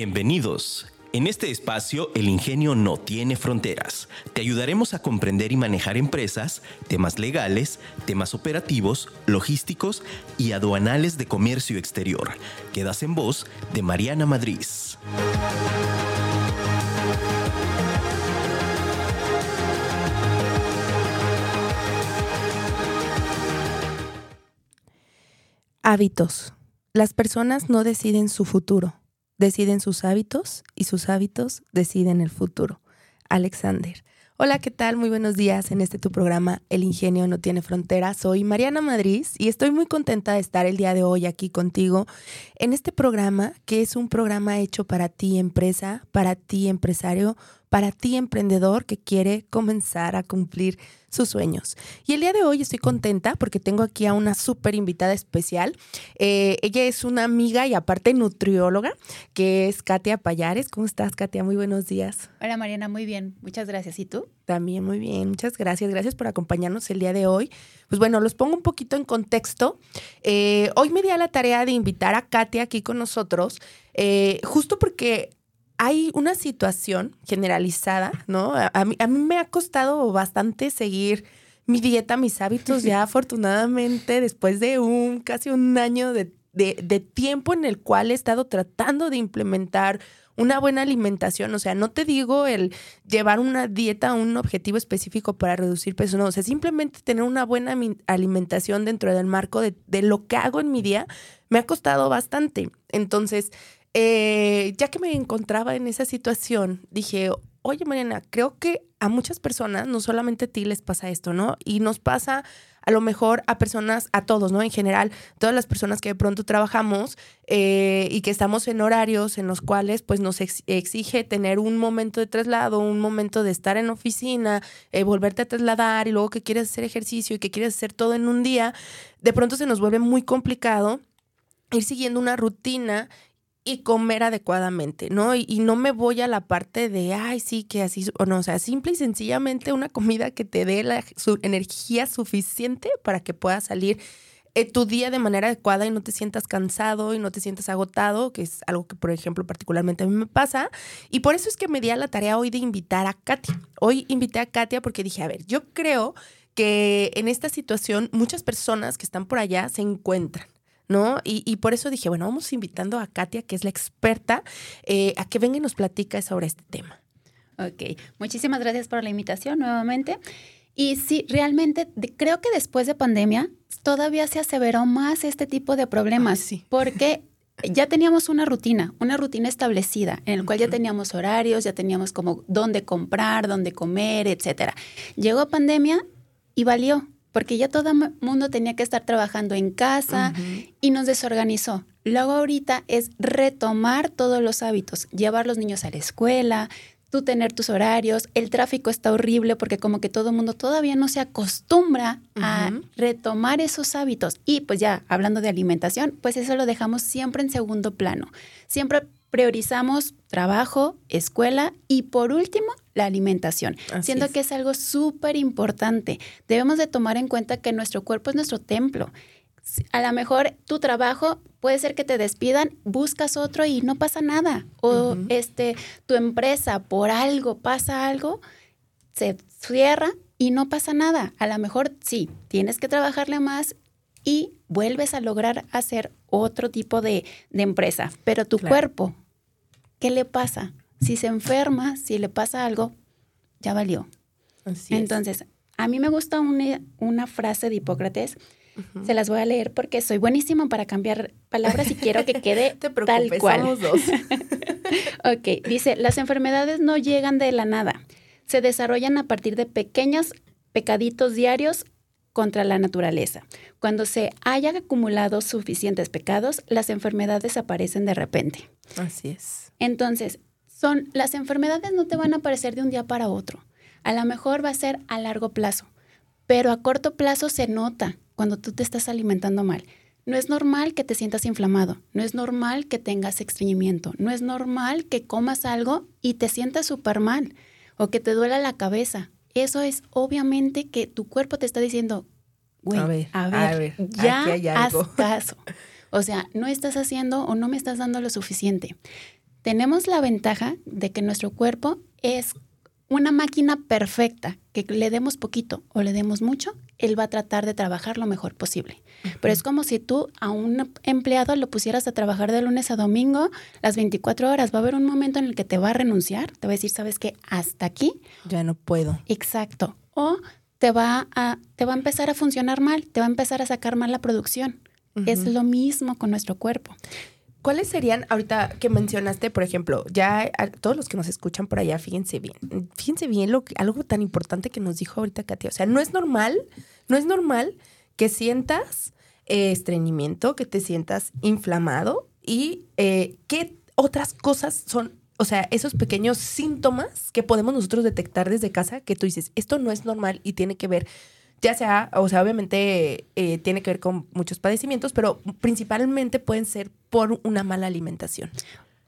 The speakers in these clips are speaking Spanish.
Bienvenidos. En este espacio, el ingenio no tiene fronteras. Te ayudaremos a comprender y manejar empresas, temas legales, temas operativos, logísticos y aduanales de comercio exterior. Quedas en voz de Mariana Madrid. Hábitos. Las personas no deciden su futuro deciden sus hábitos y sus hábitos deciden el futuro. Alexander. Hola, ¿qué tal? Muy buenos días en este tu programa El Ingenio no tiene fronteras. Soy Mariana Madrid y estoy muy contenta de estar el día de hoy aquí contigo en este programa que es un programa hecho para ti empresa, para ti empresario, para ti emprendedor que quiere comenzar a cumplir sus sueños. Y el día de hoy estoy contenta porque tengo aquí a una súper invitada especial. Eh, ella es una amiga y aparte nutrióloga, que es Katia Payares. ¿Cómo estás, Katia? Muy buenos días. Hola, Mariana, muy bien. Muchas gracias. ¿Y tú? También muy bien. Muchas gracias. Gracias por acompañarnos el día de hoy. Pues bueno, los pongo un poquito en contexto. Eh, hoy me di a la tarea de invitar a Katia aquí con nosotros, eh, justo porque hay una situación generalizada, ¿no? A, mí, me ha costado bastante seguir mi dieta, mis hábitos, ya afortunadamente después de un casi un año de, de, tiempo en el cual he estado tratando de implementar una buena alimentación, o sea, no te digo el llevar una dieta a un objetivo específico para reducir peso, no, o sea, simplemente tener una buena alimentación dentro del marco de, de lo que hago en mi día me ha costado bastante. Entonces, eh, ya que me encontraba en esa situación, dije, oye Mariana, creo que a muchas personas, no solamente a ti les pasa esto, ¿no? Y nos pasa a lo mejor a personas, a todos, ¿no? En general, todas las personas que de pronto trabajamos eh, y que estamos en horarios en los cuales pues nos exige tener un momento de traslado, un momento de estar en oficina, eh, volverte a trasladar y luego que quieres hacer ejercicio y que quieres hacer todo en un día, de pronto se nos vuelve muy complicado ir siguiendo una rutina y comer adecuadamente, ¿no? Y, no me voy a la parte de, ay, sí, que así, o no, o sea, simple y sencillamente una comida que te dé la su energía suficiente para que puedas salir eh, tu día de manera adecuada y no te sientas cansado y no te sientas agotado, que es algo que, por ejemplo, particularmente a mí me pasa. Y por eso es que me di a la tarea hoy de invitar a Katia. Hoy invité a Katia porque dije, a ver, yo creo que en esta situación muchas personas que están por allá se encuentran. ¿No? Y, por eso dije, bueno, vamos invitando a Katia, que es la experta, eh, a que venga y nos platique sobre este tema. Ok, muchísimas gracias por la invitación nuevamente. Y sí, realmente creo que después de pandemia todavía se aseveró más este tipo de problemas, sí. porque ya teníamos una rutina, una rutina establecida, en el cual ya teníamos horarios, ya teníamos como dónde comprar, dónde comer, etcétera. Llegó pandemia y valió porque ya todo el mundo tenía que estar trabajando en casa y nos desorganizó. Luego ahorita es retomar todos los hábitos, llevar los niños a la escuela, tú tener tus horarios, el tráfico está horrible porque como que todo el mundo todavía no se acostumbra a retomar esos hábitos. Y pues ya, hablando de alimentación, pues eso lo dejamos siempre en segundo plano. Siempre priorizamos trabajo, escuela y por último la alimentación, siendo que es algo súper importante. Debemos de tomar en cuenta que nuestro cuerpo es nuestro templo. A lo mejor tu trabajo puede ser que te despidan, buscas otro y no pasa nada. O este tu empresa por algo pasa algo, se cierra y no pasa nada. A lo mejor sí, tienes que trabajarle más y vuelves a lograr hacer otro tipo de, empresa. Pero tu cuerpo, ¿qué le pasa? Si se enferma, si le pasa algo, ya valió. Entonces, a mí me gusta una, frase de Hipócrates. Se las voy a leer porque soy buenísima para cambiar palabras y quiero que quede tal cual. Somos dos. ok, dice, las enfermedades no llegan de la nada. Se desarrollan a partir de pequeños pecaditos diarios contra la naturaleza. Cuando se hayan acumulado suficientes pecados, las enfermedades aparecen de repente. Así es. Entonces, son las enfermedades no te van a aparecer de un día para otro. A lo mejor va a ser a largo plazo, pero a corto plazo se nota cuando tú te estás alimentando mal. No es normal que te sientas inflamado, no es normal que tengas estreñimiento, no es normal que comas algo y te sientas súper mal o que te duela la cabeza eso es obviamente que tu cuerpo te está diciendo, güey, a ver, ya haz caso. O sea, no estás haciendo o no me estás dando lo suficiente. tenemos la ventaja de que nuestro cuerpo es una máquina perfecta, que le demos poquito o le demos mucho, él va a tratar de trabajar lo mejor posible. Pero es como si tú a un empleado lo pusieras a trabajar de lunes a domingo las 24 horas. Va a haber un momento en el que te va a renunciar, te va a decir, ¿sabes qué? Hasta aquí. Ya no puedo. Exacto. O te va a, te va a empezar a funcionar mal, te va a empezar a sacar mal la producción. Es lo mismo con nuestro cuerpo. ¿Cuáles serían, ahorita que mencionaste, por ejemplo, ya todos los que nos escuchan por allá, fíjense bien, fíjense bien lo algo tan importante que nos dijo ahorita Katia. O sea, no es normal, no es normal que sientas eh, estreñimiento, que te sientas inflamado y eh, qué otras cosas son, o sea, esos pequeños síntomas que podemos nosotros detectar desde casa que tú dices, esto no es normal y tiene que ver ya sea, o sea, obviamente eh, tiene que ver con muchos padecimientos, pero principalmente pueden ser por una mala alimentación.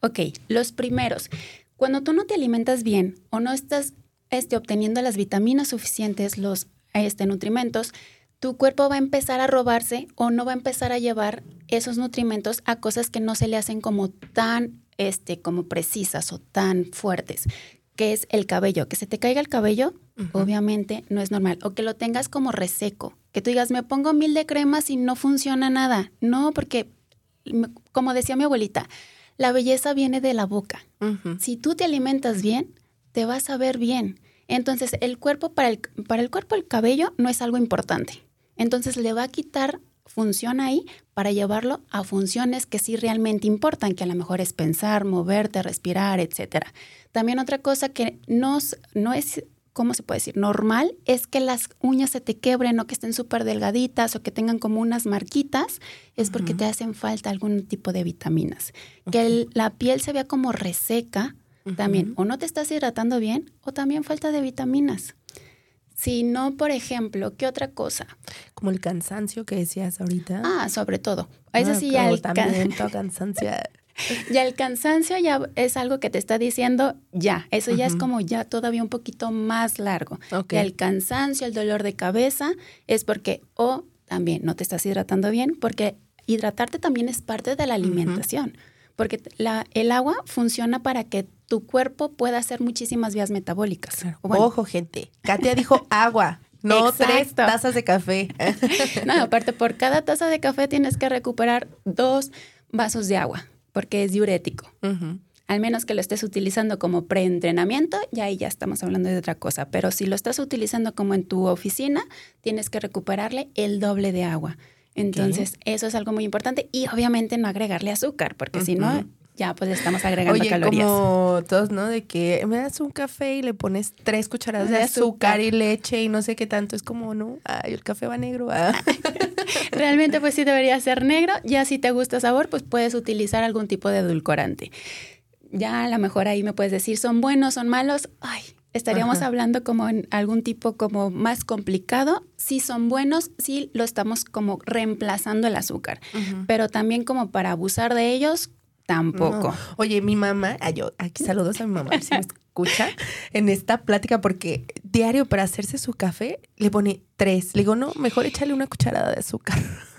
Ok, los primeros. Cuando tú no te alimentas bien o no estás este, obteniendo las vitaminas suficientes, los este, nutrimentos, tu cuerpo va a empezar a robarse o no va a empezar a llevar esos nutrimentos a cosas que no se le hacen como tan, este, como precisas o tan fuertes que es el cabello. Que se te caiga el cabello, obviamente no es normal. O que lo tengas como reseco. Que tú digas, me pongo mil de cremas y no funciona nada. No, porque, como decía mi abuelita, la belleza viene de la boca. Si tú te alimentas bien, te vas a ver bien. Entonces, el cuerpo, para el, para el cuerpo, el cabello no es algo importante. Entonces, le va a quitar función ahí para llevarlo a funciones que sí realmente importan, que a lo mejor es pensar, moverte, respirar, etcétera. También otra cosa que no, no es, ¿cómo se puede decir? Normal es que las uñas se te quebren o que estén súper delgaditas o que tengan como unas marquitas, es porque te hacen falta algún tipo de vitaminas. Que la piel se vea como reseca, también o no te estás hidratando bien o también falta de vitaminas. Si no, por ejemplo, ¿qué otra cosa? Como el cansancio que decías ahorita. Ah, sobre todo. Eso sí, ya el cansancio. ya el cansancio ya es algo que te está diciendo ya. Eso ya es como ya todavía un poquito más largo. el cansancio, el dolor de cabeza es porque o también no te estás hidratando bien, porque hidratarte también es parte de la alimentación. Porque la, el agua funciona para que tu cuerpo pueda hacer muchísimas vías metabólicas. Ojo, gente. Katia dijo agua. No tres tazas de café. no, aparte, por cada taza de café tienes que recuperar dos vasos de agua porque es diurético. Al menos que lo estés utilizando como preentrenamiento, ya ahí ya estamos hablando de otra cosa. Pero si lo estás utilizando como en tu oficina, tienes que recuperarle el doble de agua. Entonces, eso es algo muy importante. Y obviamente no agregarle azúcar, porque si no, ya pues estamos agregando Oye, calorías. como todos, ¿no? De que me das un café y le pones tres cucharadas de, azúcar. y leche y no sé qué tanto. Es como, no, ay, el café va negro. Ah. Realmente pues sí debería ser negro. Ya si te gusta sabor, pues puedes utilizar algún tipo de edulcorante. Ya a lo mejor ahí me puedes decir, ¿son buenos, son malos? Ay, estaríamos hablando como en algún tipo como más complicado. Si son buenos, sí lo estamos como reemplazando el azúcar. Pero también como para abusar de ellos, Tampoco. Oye, mi mamá, yo, aquí saludos a mi mamá, si me escucha en esta plática, porque diario para hacerse su café le pone tres. Le digo, no, mejor échale una cucharada de azúcar.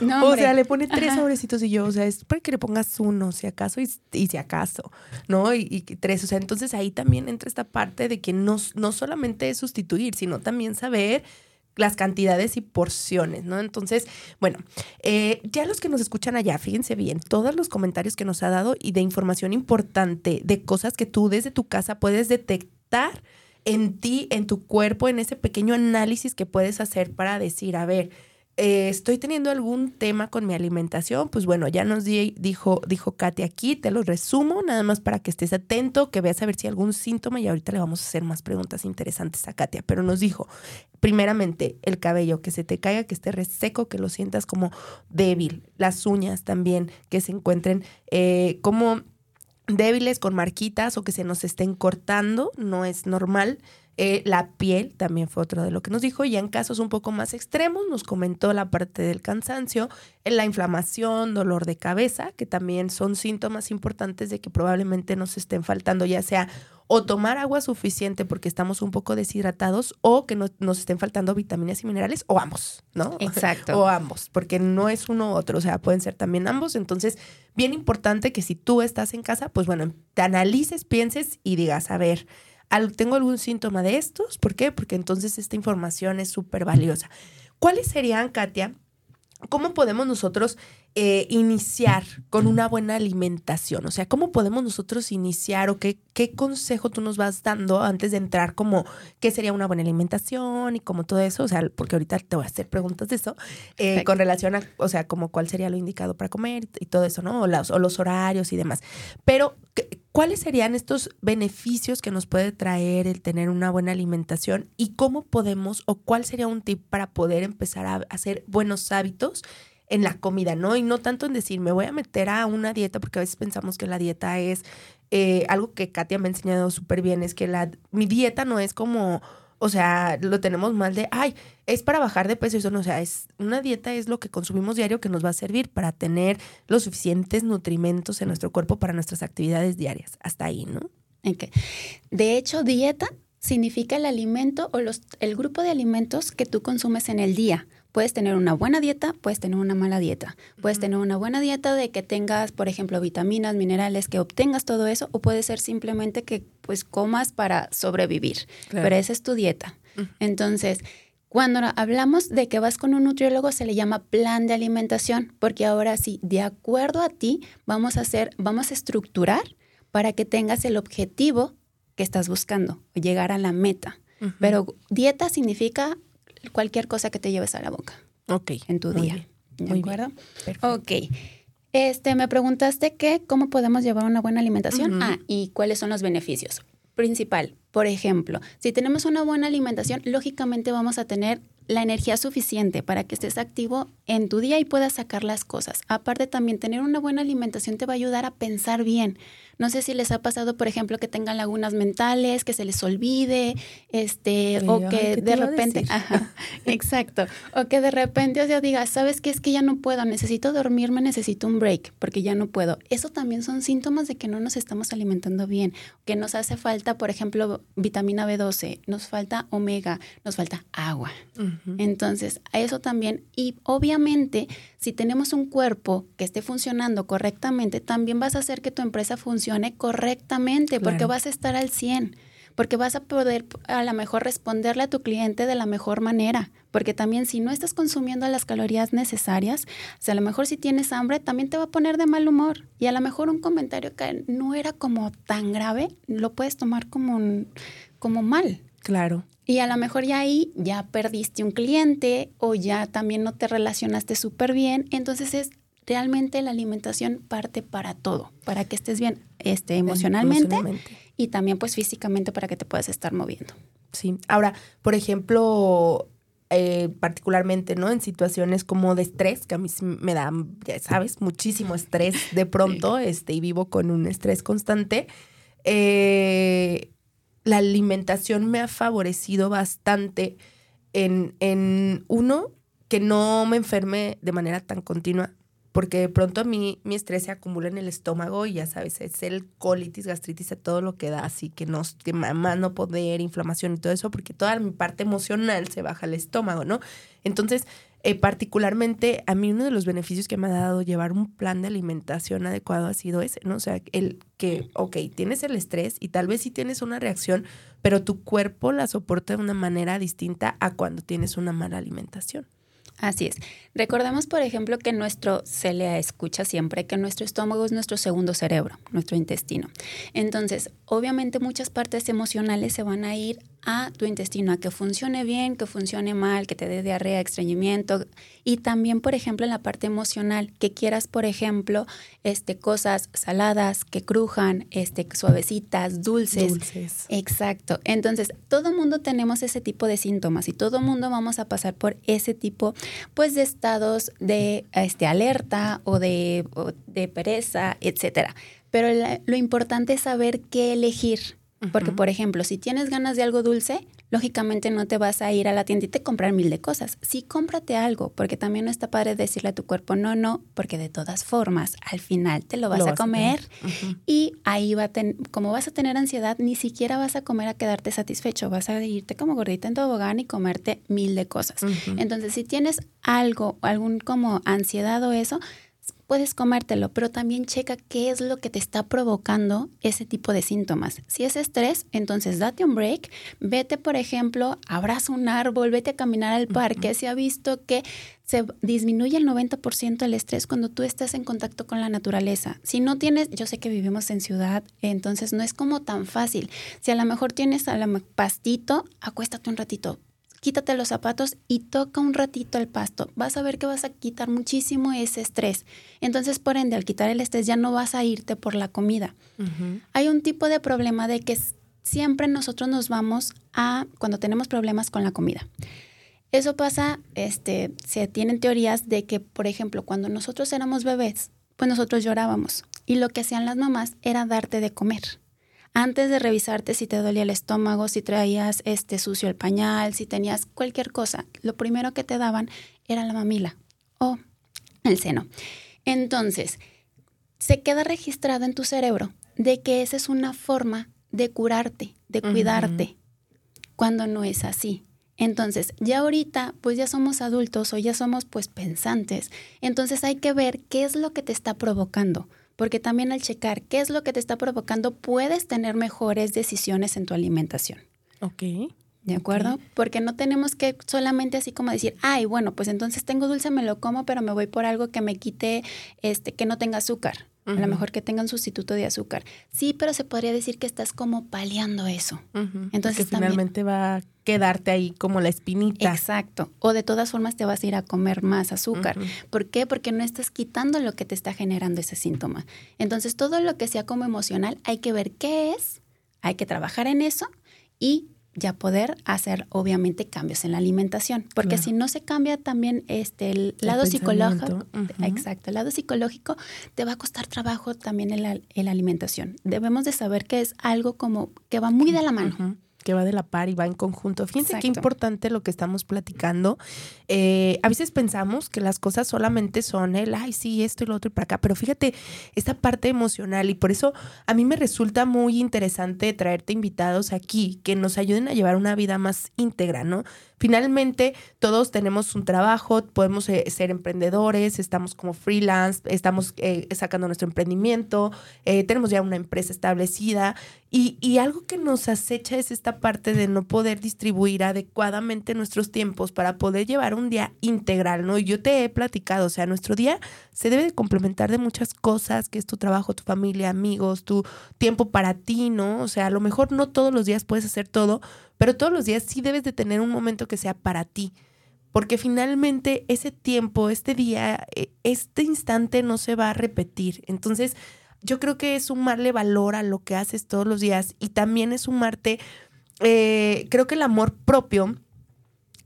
No, o sea, le pone tres sobrecitos y yo, o sea, es para que le pongas uno, si acaso, y, si acaso, ¿no? Y, y, tres, o sea, entonces ahí también entra esta parte de que no, no solamente es sustituir, sino también saber las cantidades y porciones, ¿no? Entonces, bueno, eh, ya los que nos escuchan allá, fíjense bien, todos los comentarios que nos ha dado y de información importante, de cosas que tú desde tu casa puedes detectar en ti, en tu cuerpo, en ese pequeño análisis que puedes hacer para decir, a ver, eh, estoy teniendo algún tema con mi alimentación, pues bueno, ya nos dijo, dijo Katy aquí, te lo resumo, nada más para que estés atento, que veas a ver si hay algún síntoma y ahorita le vamos a hacer más preguntas interesantes a Katia, pero nos dijo, primeramente, el cabello, que se te caiga, que esté reseco, que lo sientas como débil, las uñas también, que se encuentren eh, como débiles con marquitas o que se nos estén cortando, no es normal. Eh, la piel también fue otro de lo que nos dijo. Y en casos un poco más extremos nos comentó la parte del cansancio, la inflamación, dolor de cabeza, que también son síntomas importantes de que probablemente nos estén faltando ya sea o tomar agua suficiente porque estamos un poco deshidratados o que nos estén faltando vitaminas y minerales o ambos, ¿no? Exacto. O ambos, porque no es uno u otro, o sea, pueden ser también ambos. Entonces, bien importante que si tú estás en casa, pues bueno, te analices, pienses y digas, a ver, ¿tengo algún síntoma de estos? ¿Por qué? Porque entonces esta información es súper valiosa. ¿Cuáles serían, Katia? ¿Cómo podemos nosotros eh, iniciar con una buena alimentación? O sea, ¿cómo podemos nosotros iniciar o qué, qué consejo tú nos vas dando antes de entrar como qué sería una buena alimentación y como todo eso? O sea, porque ahorita te voy a hacer preguntas de eso eh, con relación a, o sea, como cuál sería lo indicado para comer y todo eso, ¿no? O los, o los horarios y demás. Pero, ¿cuáles serían estos beneficios que nos puede traer el tener una buena alimentación y cómo podemos o cuál sería un tip para poder empezar a hacer buenos hábitos? En la comida, ¿no? Y no tanto en decir, me voy a meter a una dieta, porque a veces pensamos que la dieta es eh, algo que Katia me ha enseñado súper bien, es que la, mi dieta no es como, o sea, lo tenemos mal de, ay, es para bajar de peso, eso no, o sea, es, una dieta es lo que consumimos diario que nos va a servir para tener los suficientes nutrimentos en nuestro cuerpo para nuestras actividades diarias. Hasta ahí, ¿no? Okay. De hecho, dieta significa el alimento o los, el grupo de alimentos que tú consumes en el día. Puedes tener una buena dieta, puedes tener una mala dieta. Puedes tener una buena dieta de que tengas, por ejemplo, vitaminas, minerales, que obtengas todo eso, o puede ser simplemente que pues comas para sobrevivir. Pero esa es tu dieta. Entonces, cuando hablamos de que vas con un nutriólogo se le llama plan de alimentación, porque ahora sí, de acuerdo a ti, vamos a hacer, vamos a estructurar para que tengas el objetivo que estás buscando, llegar a la meta. Pero dieta significa cualquier cosa que te lleves a la boca. Ok. En tu día. ¿De acuerdo? Ok. Este, me preguntaste que cómo podemos llevar una buena alimentación. Ah, y cuáles son los beneficios. Principal, por ejemplo, si tenemos una buena alimentación, lógicamente vamos a tener la energía suficiente para que estés activo en tu día y puedas sacar las cosas. Aparte también tener una buena alimentación te va a ayudar a pensar bien. No sé si les ha pasado, por ejemplo, que tengan lagunas mentales, que se les olvide, este, o que de repente, exacto, o que de repente o sea, diga, sabes qué es que ya no puedo, necesito dormirme, necesito un break, porque ya no puedo. Eso también son síntomas de que no nos estamos alimentando bien, que nos hace falta, por ejemplo, vitamina B12, nos falta omega, nos falta agua. Entonces, eso también, y obviamente, si tenemos un cuerpo que esté funcionando correctamente, también vas a hacer que tu empresa funcione correctamente, porque vas a estar al 100, porque vas a poder a lo mejor responderle a tu cliente de la mejor manera, porque también si no estás consumiendo las calorías necesarias, o sea, a lo mejor si tienes hambre, también te va a poner de mal humor y a lo mejor un comentario que no era como tan grave, lo puedes tomar como, como mal. Claro. Y a lo mejor ya ahí ya perdiste un cliente o ya también no te relacionaste súper bien. Entonces es realmente la alimentación parte para todo, para que estés bien este, emocionalmente, y también pues físicamente para que te puedas estar moviendo. Sí, ahora, por ejemplo, eh, particularmente, ¿no? En situaciones como de estrés, que a mí me da, ya sabes, muchísimo estrés de pronto, este, y vivo con un estrés constante. Eh, la alimentación me ha favorecido bastante en, en, uno, que no me enferme de manera tan continua porque de pronto a mí mi estrés se acumula en el estómago y ya sabes, es el colitis, gastritis, todo lo que da, así que, nos, que más no poder, inflamación y todo eso, porque toda mi parte emocional se baja al estómago, ¿no? Entonces, eh, particularmente a mí uno de los beneficios que me ha dado llevar un plan de alimentación adecuado ha sido ese, ¿no? O sea, el que, ok, tienes el estrés y tal vez sí tienes una reacción, pero tu cuerpo la soporta de una manera distinta a cuando tienes una mala alimentación. Así es. Recordemos, por ejemplo, que nuestro, se le escucha siempre que nuestro estómago es nuestro segundo cerebro, nuestro intestino. Entonces, obviamente muchas partes emocionales se van a ir a tu intestino, a que funcione bien, que funcione mal, que te dé diarrea, estreñimiento. Y también, por ejemplo, en la parte emocional, que quieras, por ejemplo, este, cosas saladas, que crujan, este, suavecitas, dulces. Dulces. Exacto. Entonces, todo mundo tenemos ese tipo de síntomas y todo mundo vamos a pasar por ese tipo, pues, de estados de este, alerta o de, de pereza, etcétera. Pero lo importante es saber qué elegir Porque, por ejemplo, si tienes ganas de algo dulce, lógicamente no te vas a ir a la tiendita y comprar mil de cosas. Sí, cómprate algo, porque también no está padre decirle a tu cuerpo no, no, porque de todas formas, al final te lo vas, a comer y ahí va a tener, como vas a tener ansiedad, ni siquiera vas a comer a quedarte satisfecho, vas a irte como gordita en tobogán y comerte mil de cosas. Entonces, si tienes algo, algún como ansiedad o eso, puedes comértelo, pero también checa qué es lo que te está provocando ese tipo de síntomas. Si es estrés, entonces date un break, vete, por ejemplo, abraza un árbol, vete a caminar al parque. Se ha visto que se disminuye el 90% el estrés cuando tú estás en contacto con la naturaleza. Si no tienes, yo sé que vivimos en ciudad, entonces no es como tan fácil. Si a lo mejor tienes a la pastito, acuéstate un ratito, quítate los zapatos y toca un ratito el pasto. Vas a ver que vas a quitar muchísimo ese estrés. Entonces, por ende, al quitar el estrés ya no vas a irte por la comida. Hay un tipo de problema de que siempre nosotros nos vamos a cuando tenemos problemas con la comida. Eso pasa, este, se tienen teorías de que, por ejemplo, cuando nosotros éramos bebés, pues nosotros llorábamos y lo que hacían las mamás era darte de comer antes de revisarte si te dolía el estómago, si traías este sucio el pañal, si tenías cualquier cosa, lo primero que te daban era la mamila o el seno. Entonces, se queda registrado en tu cerebro de que esa es una forma de curarte, de cuidarte, cuando no es así. Entonces, ya ahorita, pues ya somos adultos o ya somos pues pensantes. Entonces hay que ver qué es lo que te está provocando porque también al checar qué es lo que te está provocando, puedes tener mejores decisiones en tu alimentación. Ok. ¿De acuerdo? Porque no tenemos que solamente así como decir, ay, bueno, pues entonces tengo dulce, me lo como, pero me voy por algo que me quite, este, que no tenga azúcar. A lo mejor que tenga un sustituto de azúcar. Sí, pero se podría decir que estás como paliando eso. Entonces que finalmente va a quedarte ahí como la espinita. Exacto. O de todas formas te vas a ir a comer más azúcar. ¿Por qué? Porque no estás quitando lo que te está generando ese síntoma. Entonces, todo lo que sea como emocional, hay que ver qué es, hay que trabajar en eso y ya poder hacer obviamente cambios en la alimentación, porque si no se cambia también este el, lado psicológico, exacto, el lado psicológico te va a costar trabajo también en la, en la, alimentación. Debemos de saber que es algo como que va muy de la mano que va de la par y va en conjunto. Fíjense qué importante lo que estamos platicando. Eh, a veces pensamos que las cosas solamente son el, ay, sí, esto y lo otro y para acá, pero fíjate, esta parte emocional y por eso a mí me resulta muy interesante traerte invitados aquí que nos ayuden a llevar una vida más íntegra, ¿no? Finalmente, todos tenemos un trabajo, podemos eh, ser emprendedores, estamos como freelance, estamos eh, sacando nuestro emprendimiento, tenemos ya una empresa establecida y, algo que nos acecha es esta parte de no poder distribuir adecuadamente nuestros tiempos para poder llevar un día integral, ¿no? Y yo te he platicado, o sea, nuestro día se debe de complementar de muchas cosas, que es tu trabajo, tu familia, amigos, tu tiempo para ti, ¿no? O sea, a lo mejor no todos los días puedes hacer todo, pero todos los días sí debes de tener un momento que sea para ti. Porque finalmente ese tiempo, este día, e, este instante no se va a repetir. Entonces, yo creo que es sumarle valor a lo que haces todos los días y también es sumarte, eh, creo que el amor propio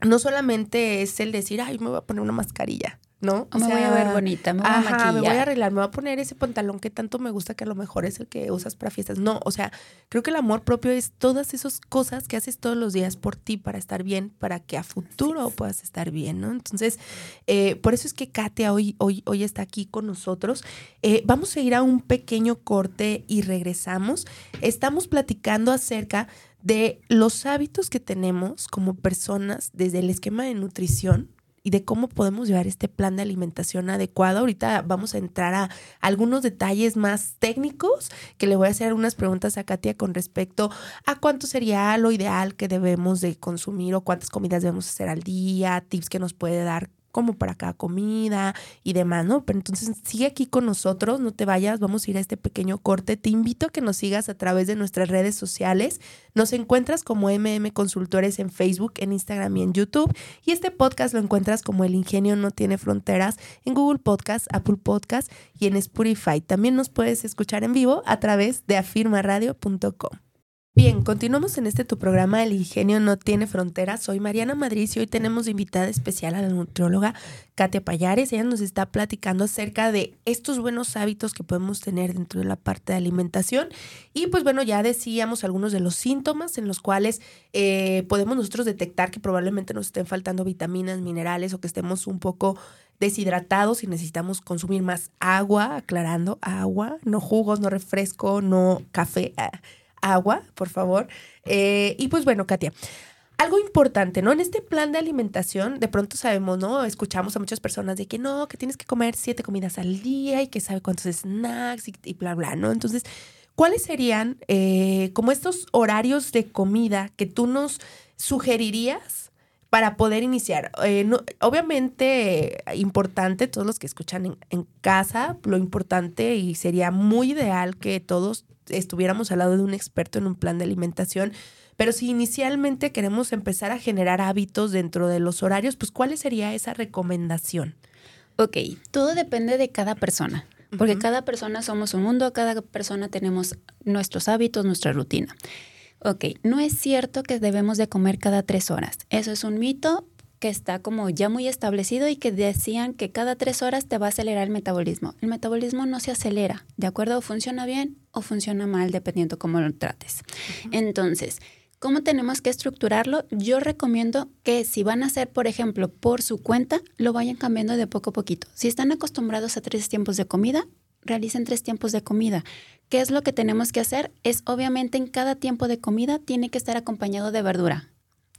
no solamente es el decir, ay, me voy a poner una mascarilla. ¿No? O me voy a ver bonita, me voy a maquillar. me voy a arreglar, me voy a poner ese pantalón que tanto me gusta, que a lo mejor es el que usas para fiestas. No, o sea, creo que el amor propio es todas esas cosas que haces todos los días por ti, para estar bien, para que a futuro puedas estar bien, ¿no? Entonces, eh, por eso es que Katia hoy, hoy, hoy está aquí con nosotros. Eh, vamos a ir a un pequeño corte y regresamos. Estamos platicando acerca de los hábitos que tenemos como personas desde el esquema de nutrición y de cómo podemos llevar este plan de alimentación adecuado. Ahorita vamos a entrar a algunos detalles más técnicos que le voy a hacer unas preguntas a Katia con respecto a cuánto sería lo ideal que debemos de consumir o cuántas comidas debemos hacer al día, tips que nos puede dar como para cada comida y demás, ¿no? Pero entonces sigue aquí con nosotros, no te vayas, vamos a ir a este pequeño corte. Te invito a que nos sigas a través de nuestras redes sociales. Nos encuentras como MM Consultores en Facebook, en Instagram y en YouTube. Y este podcast lo encuentras como El Ingenio No Tiene Fronteras en Google Podcast, Apple Podcast y en Spotify. También nos puedes escuchar en vivo a través de afirmaradio.com. Bien, continuamos en este tu programa El ingenio no tiene fronteras. Soy Mariana Madrid y hoy tenemos invitada especial a la nutrióloga Katia Payares. Ella nos está platicando acerca de estos buenos hábitos que podemos tener dentro de la parte de alimentación. Y pues bueno, ya decíamos algunos de los síntomas en los cuales eh, podemos nosotros detectar que probablemente nos estén faltando vitaminas, minerales o que estemos un poco deshidratados y necesitamos consumir más agua, aclarando agua, no jugos, no refresco, no café. Ah, agua, por favor. Eh, y pues bueno, Katia, algo importante, ¿no? En este plan de alimentación, de pronto sabemos, ¿no? Escuchamos a muchas personas de que no, que tienes que comer siete comidas al día y que sabe cuántos snacks y, bla, bla, ¿no? Entonces, ¿cuáles serían eh, como estos horarios de comida que tú nos sugerirías? para poder iniciar. Eh, obviamente, importante, todos los que escuchan en, casa, lo importante y sería muy ideal que todos estuviéramos al lado de un experto en un plan de alimentación. Pero si inicialmente queremos empezar a generar hábitos dentro de los horarios, pues ¿cuál sería esa recomendación? Ok, todo depende de cada persona, porque cada persona somos un mundo, cada persona tenemos nuestros hábitos, nuestra rutina. Ok, no es cierto que debemos de comer cada tres horas. Eso es un mito que está como ya muy establecido y que decían que cada tres horas te va a acelerar el metabolismo. El metabolismo no se acelera, ¿de acuerdo? funciona bien o funciona mal dependiendo cómo lo trates. Entonces, ¿cómo tenemos que estructurarlo? Yo recomiendo que si van a hacer, por ejemplo, por su cuenta, lo vayan cambiando de poco a poquito. Si están acostumbrados a tres tiempos de comida, realicen tres tiempos de comida. ¿Qué es lo que tenemos que hacer? Es obviamente en cada tiempo de comida tiene que estar acompañado de verdura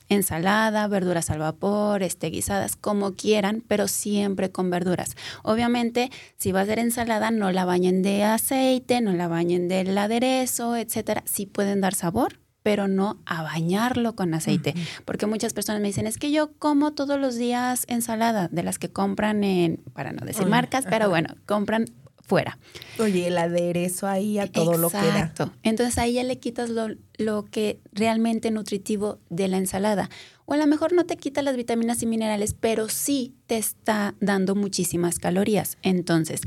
ensalada, verduras al vapor, este, guisadas, como quieran, pero siempre con verduras. Obviamente, si va a ser ensalada, no la bañen de aceite, no la bañen del aderezo, etcétera. Sí pueden dar sabor, pero no a bañarlo con aceite. Porque muchas personas me dicen, es que yo como todos los días ensalada, de las que compran en, para no decir marcas, pero bueno, compran fuera. Oye, el aderezo ahí a todo lo que da. Exacto. Entonces ahí ya le quitas lo, lo, que realmente nutritivo de la ensalada. O a lo mejor no te quita las vitaminas y minerales, pero sí te está dando muchísimas calorías. Entonces,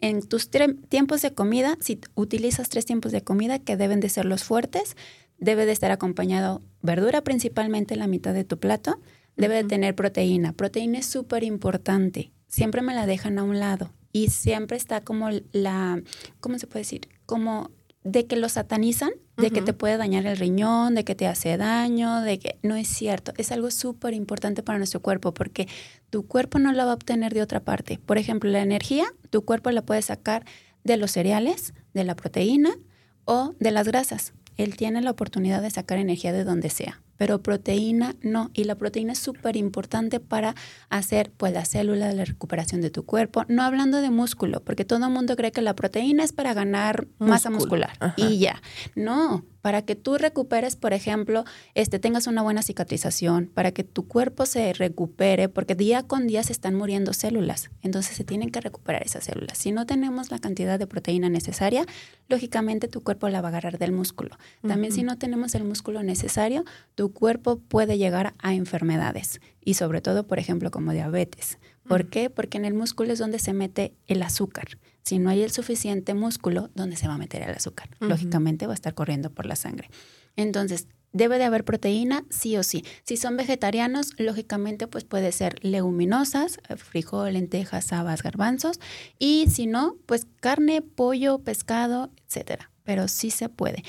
en tus tiempos de comida, si utilizas tres tiempos de comida que deben de ser los fuertes, debe de estar acompañado verdura principalmente en la mitad de tu plato, debe de tener proteína. Proteína es súper importante. Siempre me la dejan a un lado y siempre está como la, ¿cómo se puede decir? Como de que lo satanizan, de que te puede dañar el riñón, de que te hace daño, de que no es cierto. Es algo súper importante para nuestro cuerpo porque tu cuerpo no la va a obtener de otra parte. Por ejemplo, la energía, tu cuerpo la puede sacar de los cereales, de la proteína o de las grasas. Él tiene la oportunidad de sacar energía de donde sea pero proteína no. Y la proteína es súper importante para hacer pues la célula de la recuperación de tu cuerpo. No hablando de músculo, porque todo el mundo cree que la proteína es para ganar masa muscular y ya. No, para que tú recuperes, por ejemplo, este, tengas una buena cicatrización, para que tu cuerpo se recupere, porque día con día se están muriendo células, entonces se tienen que recuperar esas células. Si no tenemos la cantidad de proteína necesaria, lógicamente tu cuerpo la va a agarrar del músculo. También si no tenemos el músculo necesario, tu cuerpo puede llegar a enfermedades y sobre todo, por ejemplo, como diabetes. ¿Por qué? Porque en el músculo es donde se mete el azúcar si no hay el suficiente músculo, ¿dónde se va a meter el azúcar? Lógicamente va a estar corriendo por la sangre. Entonces, debe de haber proteína, sí o sí. Si son vegetarianos, lógicamente, pues puede ser leguminosas, frijol, lentejas, habas, garbanzos. Y si no, pues carne, pollo, pescado, etcétera. Pero sí se puede.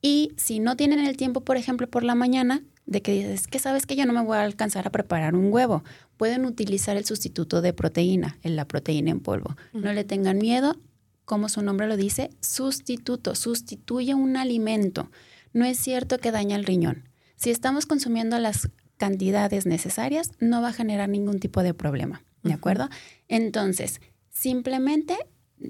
Y si no tienen el tiempo, por ejemplo, por la mañana, de que dices, que sabes que yo no me voy a alcanzar a preparar un huevo. Pueden utilizar el sustituto de proteína, la proteína en polvo. No le tengan miedo, como su nombre lo dice, sustituto, sustituye un alimento. No es cierto que daña el riñón. Si estamos consumiendo las cantidades necesarias, no va a generar ningún tipo de problema, ¿de acuerdo? Entonces, simplemente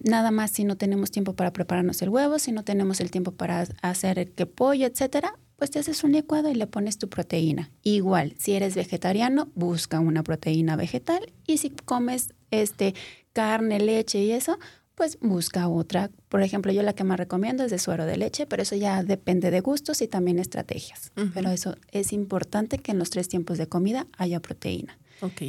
nada más si no tenemos tiempo para prepararnos el huevo, si no tenemos el tiempo para hacer el que pollo, etcétera, pues te haces un licuado y le pones tu proteína. Igual, si eres vegetariano, busca una proteína vegetal y si comes este carne, leche y eso, pues busca otra. Por ejemplo, yo la que más recomiendo es de suero de leche, pero eso ya depende de gustos y también estrategias. Pero eso es importante que en los tres tiempos de comida haya proteína. Ok.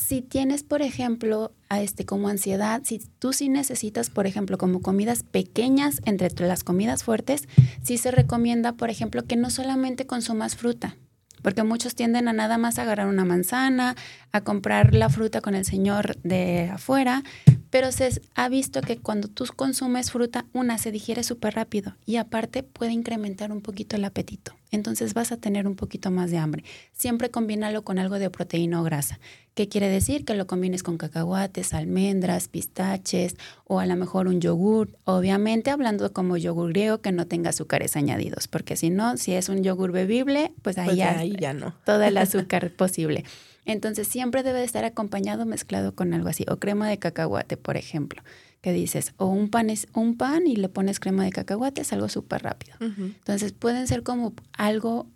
Si tienes, por ejemplo, a este como ansiedad, si tú sí necesitas, por ejemplo, como comidas pequeñas entre las comidas fuertes, sí se recomienda, por ejemplo, que no solamente consumas fruta, porque muchos tienden a nada más agarrar una manzana, a comprar la fruta con el señor de afuera, pero se ha visto que cuando tú consumes fruta, una se digiere súper rápido y aparte puede incrementar un poquito el apetito. Entonces vas a tener un poquito más de hambre. Siempre combínalo con algo de proteína o grasa. ¿Qué quiere decir? Que lo combines con cacahuates, almendras, pistaches o a lo mejor un yogur. Obviamente hablando como yogur griego que no tenga azúcares añadidos, porque si no, si es un yogur bebible, pues ahí, pues ya, ahí ya no. Todo el azúcar posible. Entonces siempre debe estar acompañado mezclado con algo así, o crema de cacahuate, por ejemplo, que dices, o un pan es un pan y le pones crema de cacahuate, es algo súper rápido. Entonces pueden ser como algo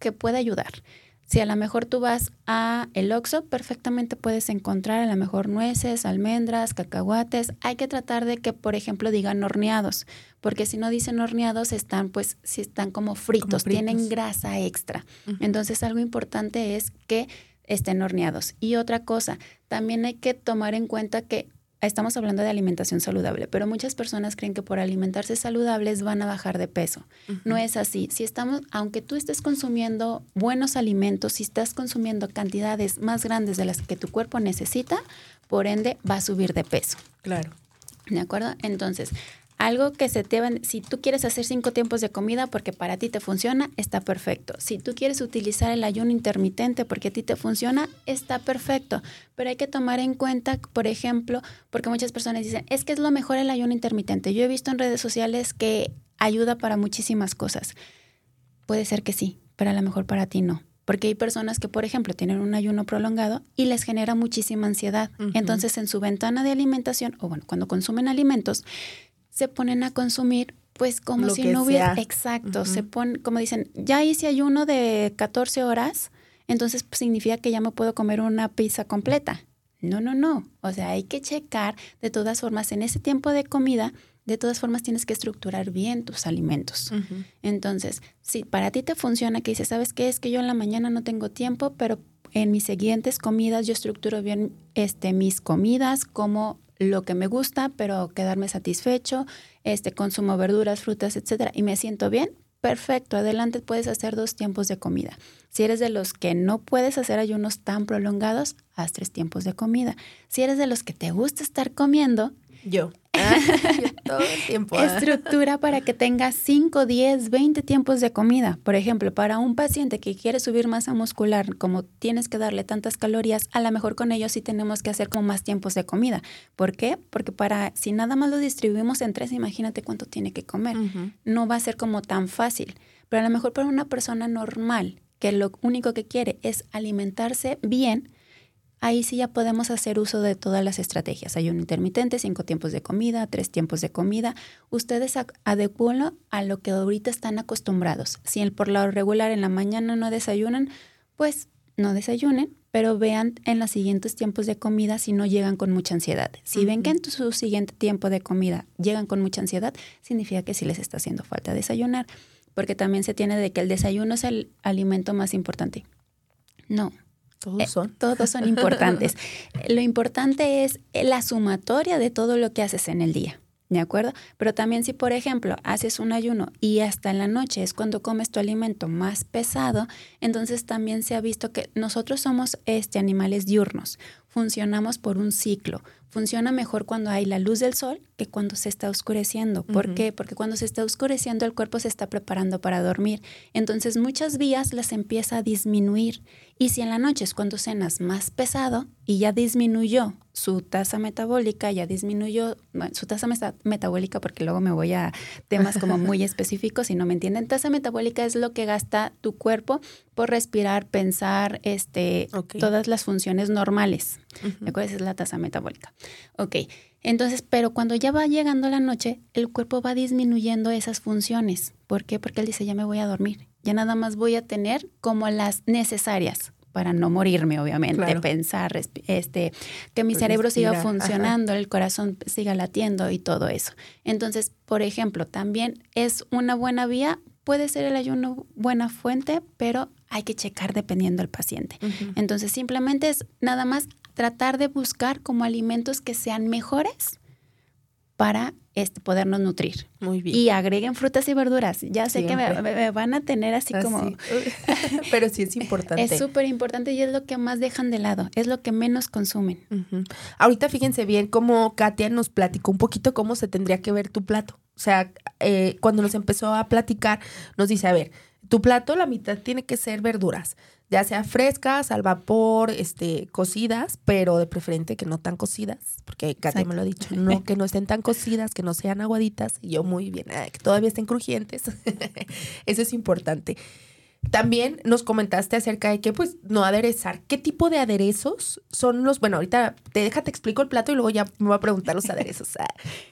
que puede ayudar. Si a lo mejor tú vas a el Oxxo, perfectamente puedes encontrar a lo mejor nueces, almendras, cacahuates. Hay que tratar de que, por ejemplo, digan horneados, porque si no dicen horneados, están pues, si están como fritos, tienen grasa extra. Entonces, algo importante es que estén horneados. Y otra cosa, también hay que tomar en cuenta que estamos hablando de alimentación saludable, pero muchas personas creen que por alimentarse saludables van a bajar de peso. No es así. Si estamos, aunque tú estés consumiendo buenos alimentos, si estás consumiendo cantidades más grandes de las que tu cuerpo necesita, por ende va a subir de peso. Claro. ¿De acuerdo? Entonces, algo que se te va, si tú quieres hacer cinco tiempos de comida porque para ti te funciona, está perfecto. Si tú quieres utilizar el ayuno intermitente porque a ti te funciona, está perfecto. Pero hay que tomar en cuenta, por ejemplo, porque muchas personas dicen, es que es lo mejor el ayuno intermitente. Yo he visto en redes sociales que ayuda para muchísimas cosas. Puede ser que sí, pero a lo mejor para ti no. Porque hay personas que, por ejemplo, tienen un ayuno prolongado y les genera muchísima ansiedad. Entonces, en su ventana de alimentación, o bueno, cuando consumen alimentos, se ponen a consumir pues como si no hubiera, exacto, se ponen, como dicen, ya hice ayuno de 14 horas, entonces pues, significa que ya me puedo comer una pizza completa. No, no, no. O sea, hay que checar de todas formas en ese tiempo de comida, de todas formas tienes que estructurar bien tus alimentos. Entonces, si para ti te funciona que dices, ¿sabes qué? Es que yo en la mañana no tengo tiempo, pero en mis siguientes comidas yo estructuro bien este, mis comidas, como lo que me gusta, pero quedarme satisfecho, este consumo verduras, frutas, etcétera, y me siento bien, perfecto, adelante puedes hacer dos tiempos de comida. Si eres de los que no puedes hacer ayunos tan prolongados, haz tres tiempos de comida. Si eres de los que te gusta estar comiendo, yo. todo el tiempo. ¿ah? Estructura para que tengas 5, 10, 20 tiempos de comida. Por ejemplo, para un paciente que quiere subir masa muscular, como tienes que darle tantas calorías, a lo mejor con ellos sí tenemos que hacer como más tiempos de comida. ¿Por qué? Porque para si nada más lo distribuimos en tres, imagínate cuánto tiene que comer. No va a ser como tan fácil. Pero a lo mejor para una persona normal, que lo único que quiere es alimentarse bien, ahí sí ya podemos hacer uso de todas las estrategias. Hay un intermitente, cinco tiempos de comida, tres tiempos de comida. Ustedes adecúenlo a lo que ahorita están acostumbrados. Si por lo regular en la mañana no desayunan, pues no desayunen, pero vean en los siguientes tiempos de comida si no llegan con mucha ansiedad. Si ven que en su siguiente tiempo de comida llegan con mucha ansiedad, significa que sí les está haciendo falta desayunar, porque también se tiene de que el desayuno es el alimento más importante. No, todos eh, son. todos son importantes. Lo importante es la sumatoria de todo lo que haces en el día. ¿De acuerdo? Pero también si, por ejemplo, haces un ayuno y hasta en la noche es cuando comes tu alimento más pesado, entonces también se ha visto que nosotros somos este, animales diurnos, funcionamos por un ciclo. Funciona mejor cuando hay la luz del sol que cuando se está oscureciendo. ¿Por qué? Porque cuando se está oscureciendo el cuerpo se está preparando para dormir. Entonces muchas vías las empieza a disminuir. Y si en la noche es cuando cenas más pesado y ya disminuyó su tasa metabólica, ya disminuyó su tasa metabólica, porque luego me voy a temas como muy específicos si no me entienden. Tasa metabólica es lo que gasta tu cuerpo por respirar, pensar, este, todas las funciones normales. ¿De acuerdo? Esa es la tasa metabólica. Ok, entonces, pero cuando ya va llegando la noche, el cuerpo va disminuyendo esas funciones. ¿Por qué? Porque él dice, ya me voy a dormir. Ya nada más voy a tener como las necesarias para no morirme, obviamente, pensar, este, que mi cerebro siga funcionando, el corazón siga latiendo y todo eso. Entonces, por ejemplo, también es una buena vía, puede ser el ayuno buena fuente, pero hay que checar dependiendo del paciente. Entonces, simplemente es nada más tratar de buscar como alimentos que sean mejores para este, podernos nutrir. Muy bien. Y agreguen frutas y verduras. Ya sé que me, van a tener así, como... Pero sí es importante. Es súper importante y es lo que más dejan de lado, es lo que menos consumen. Ahorita fíjense bien cómo Katia nos platicó un poquito cómo se tendría que ver tu plato. O sea, eh, cuando nos empezó a platicar, nos dice, a ver, tu plato la mitad tiene que ser verduras ya sea frescas, al vapor, este, cocidas, pero de preferente que no tan cocidas, porque Katia me lo ha dicho, no, que no estén tan cocidas, que no sean aguaditas, y yo muy bien, que todavía estén crujientes. Eso es importante. También nos comentaste acerca de que, pues, no aderezar. ¿Qué tipo de aderezos son los? Bueno, ahorita te deja, te explico el plato y luego ya me voy a preguntar los aderezos.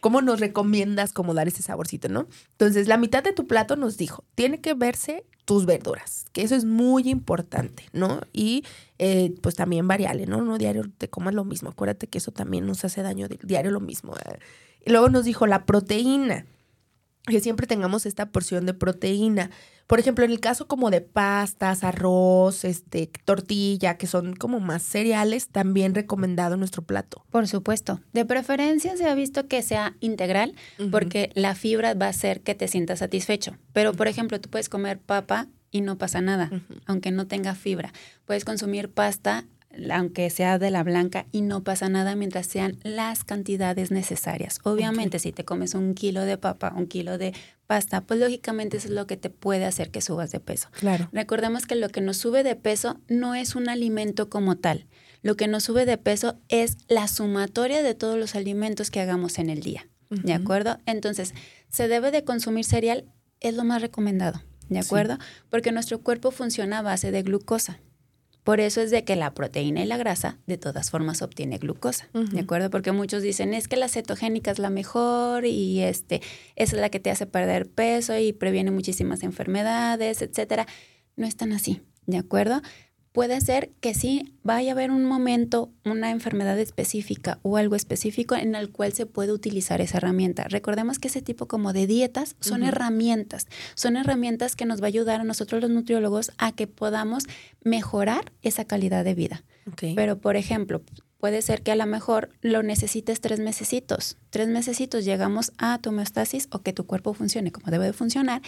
¿Cómo nos recomiendas cómo dar ese saborcito, no? Entonces, la mitad de tu plato nos dijo, tiene que verse tus verduras, que eso es muy importante, ¿no? Y eh, pues también variable, ¿no? No diario te comas lo mismo. Acuérdate que eso también nos hace daño diario lo mismo. Y luego nos dijo la proteína que siempre tengamos esta porción de proteína. Por ejemplo, en el caso como de pastas, arroz, este, tortilla, que son como más cereales, también recomendado nuestro plato. Por supuesto. De preferencia se ha visto que sea integral porque la fibra va a hacer que te sientas satisfecho. Pero, por ejemplo, tú puedes comer papa y no pasa nada, aunque no tenga fibra. Puedes consumir pasta aunque sea de la blanca, y no pasa nada mientras sean las cantidades necesarias. Obviamente, si te comes un kilo de papa, un kilo de pasta, pues lógicamente eso es lo que te puede hacer que subas de peso. Claro. Recordemos que lo que nos sube de peso no es un alimento como tal. Lo que nos sube de peso es la sumatoria de todos los alimentos que hagamos en el día. ¿De acuerdo? Entonces, se debe de consumir cereal, es lo más recomendado. ¿De acuerdo? Porque nuestro cuerpo funciona a base de glucosa. Por eso es de que la proteína y la grasa de todas formas obtiene glucosa, ¿de acuerdo? Porque muchos dicen, es que la cetogénica es la mejor y este, es la que te hace perder peso y previene muchísimas enfermedades, etcétera. No es tan así, ¿de acuerdo? Puede ser que sí vaya a haber un momento, una enfermedad específica o algo específico en el cual se puede utilizar esa herramienta. Recordemos que ese tipo como de dietas son herramientas, son herramientas que nos va a ayudar a nosotros los nutriólogos a que podamos mejorar esa calidad de vida. Pero, por ejemplo, puede ser que a lo mejor lo necesites tres mesecitos. Tres mesecitos llegamos a tu homeostasis o que tu cuerpo funcione como debe de funcionar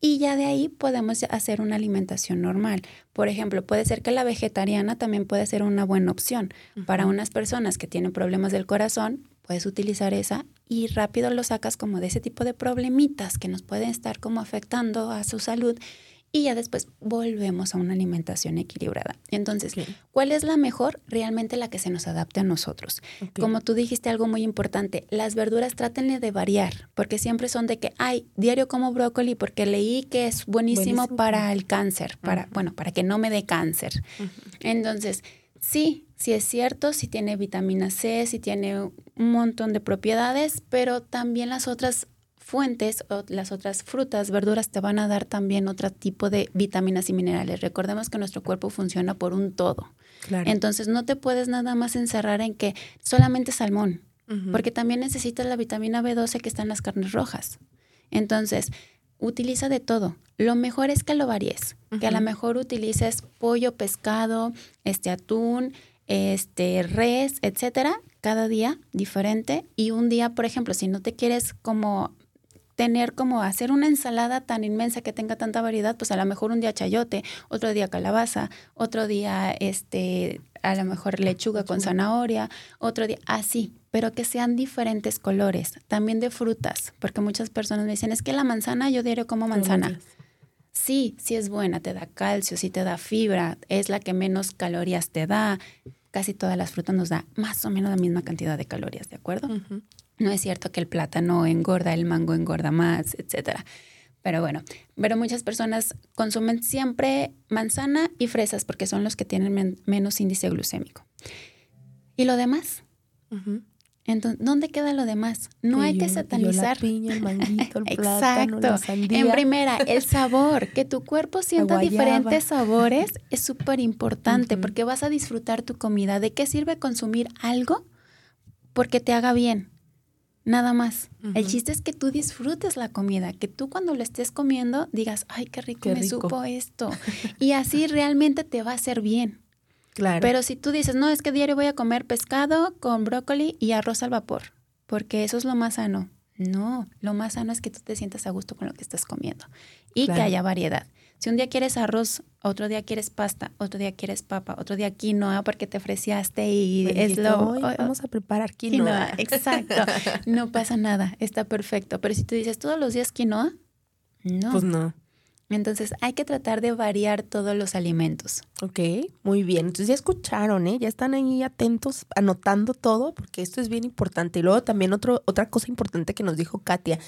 y ya de ahí podemos hacer una alimentación normal. Por ejemplo, puede ser que la vegetariana también puede ser una buena opción. Para unas personas que tienen problemas del corazón, puedes utilizar esa y rápido lo sacas como de ese tipo de problemitas que nos pueden estar como afectando a su salud y ya después volvemos a una alimentación equilibrada. Entonces, ¿cuál es la mejor? Realmente la que se nos adapte a nosotros. Como tú dijiste algo muy importante, las verduras trátenle de variar, porque siempre son de que, ay, diario como brócoli porque leí que es buenísimo, para el cáncer, para, bueno, para que no me dé cáncer. Entonces, sí, sí es cierto, sí tiene vitamina C, sí tiene un montón de propiedades, pero también las otras fuentes o las otras frutas, verduras te van a dar también otro tipo de vitaminas y minerales. Recordemos que nuestro cuerpo funciona por un todo. Entonces no te puedes nada más encerrar en que solamente salmón, porque también necesitas la vitamina B12 que está en las carnes rojas. Entonces, utiliza de todo. Lo mejor es que lo varíes, que a lo mejor utilices pollo, pescado, este atún, este res, etcétera, cada día diferente y un día, por ejemplo, si no te quieres como tener como hacer una ensalada tan inmensa que tenga tanta variedad, pues a lo mejor un día chayote, otro día calabaza, otro día este a lo mejor lechuga con zanahoria, otro día así, pero que sean diferentes colores, también de frutas, porque muchas personas me dicen, es que la manzana yo diario como manzana. Sí, sí es buena, te da calcio, sí te da fibra, es la que menos calorías te da. Casi todas las frutas nos da más o menos la misma cantidad de calorías, ¿de acuerdo? No es cierto que el plátano engorda, el mango engorda más, etcétera. Pero bueno, pero muchas personas consumen siempre manzana y fresas porque son los que tienen menos índice glucémico. ¿Y lo demás? Entonces, ¿dónde queda lo demás? No hay que satanizar. La piña, el manguito, el plátano, la sandía. En primera, el sabor. Que tu cuerpo sienta diferentes sabores es súper importante porque vas a disfrutar tu comida. ¿De qué sirve consumir algo? Porque te haga bien nada más. El chiste es que tú disfrutes la comida, que tú cuando lo estés comiendo digas, ay, qué rico me supo esto. y así realmente te va a hacer bien. Claro. Pero si tú dices, no, es que diario voy a comer pescado con brócoli y arroz al vapor, porque eso es lo más sano. No, lo más sano es que tú te sientas a gusto con lo que estás comiendo y que haya variedad. Si un día quieres arroz, otro día quieres pasta, otro día quieres papa, otro día quinoa porque te ofreciaste y es lo... vamos a preparar quinoa. Exacto. no pasa nada, está perfecto. Pero si tú dices todos los días quinoa, no. Pues no. Entonces hay que tratar de variar todos los alimentos. Ok, muy bien. Entonces ya escucharon, ¿eh? Ya están ahí atentos, anotando todo, porque esto es bien importante. Y luego también otro, otra cosa importante que nos dijo Katia,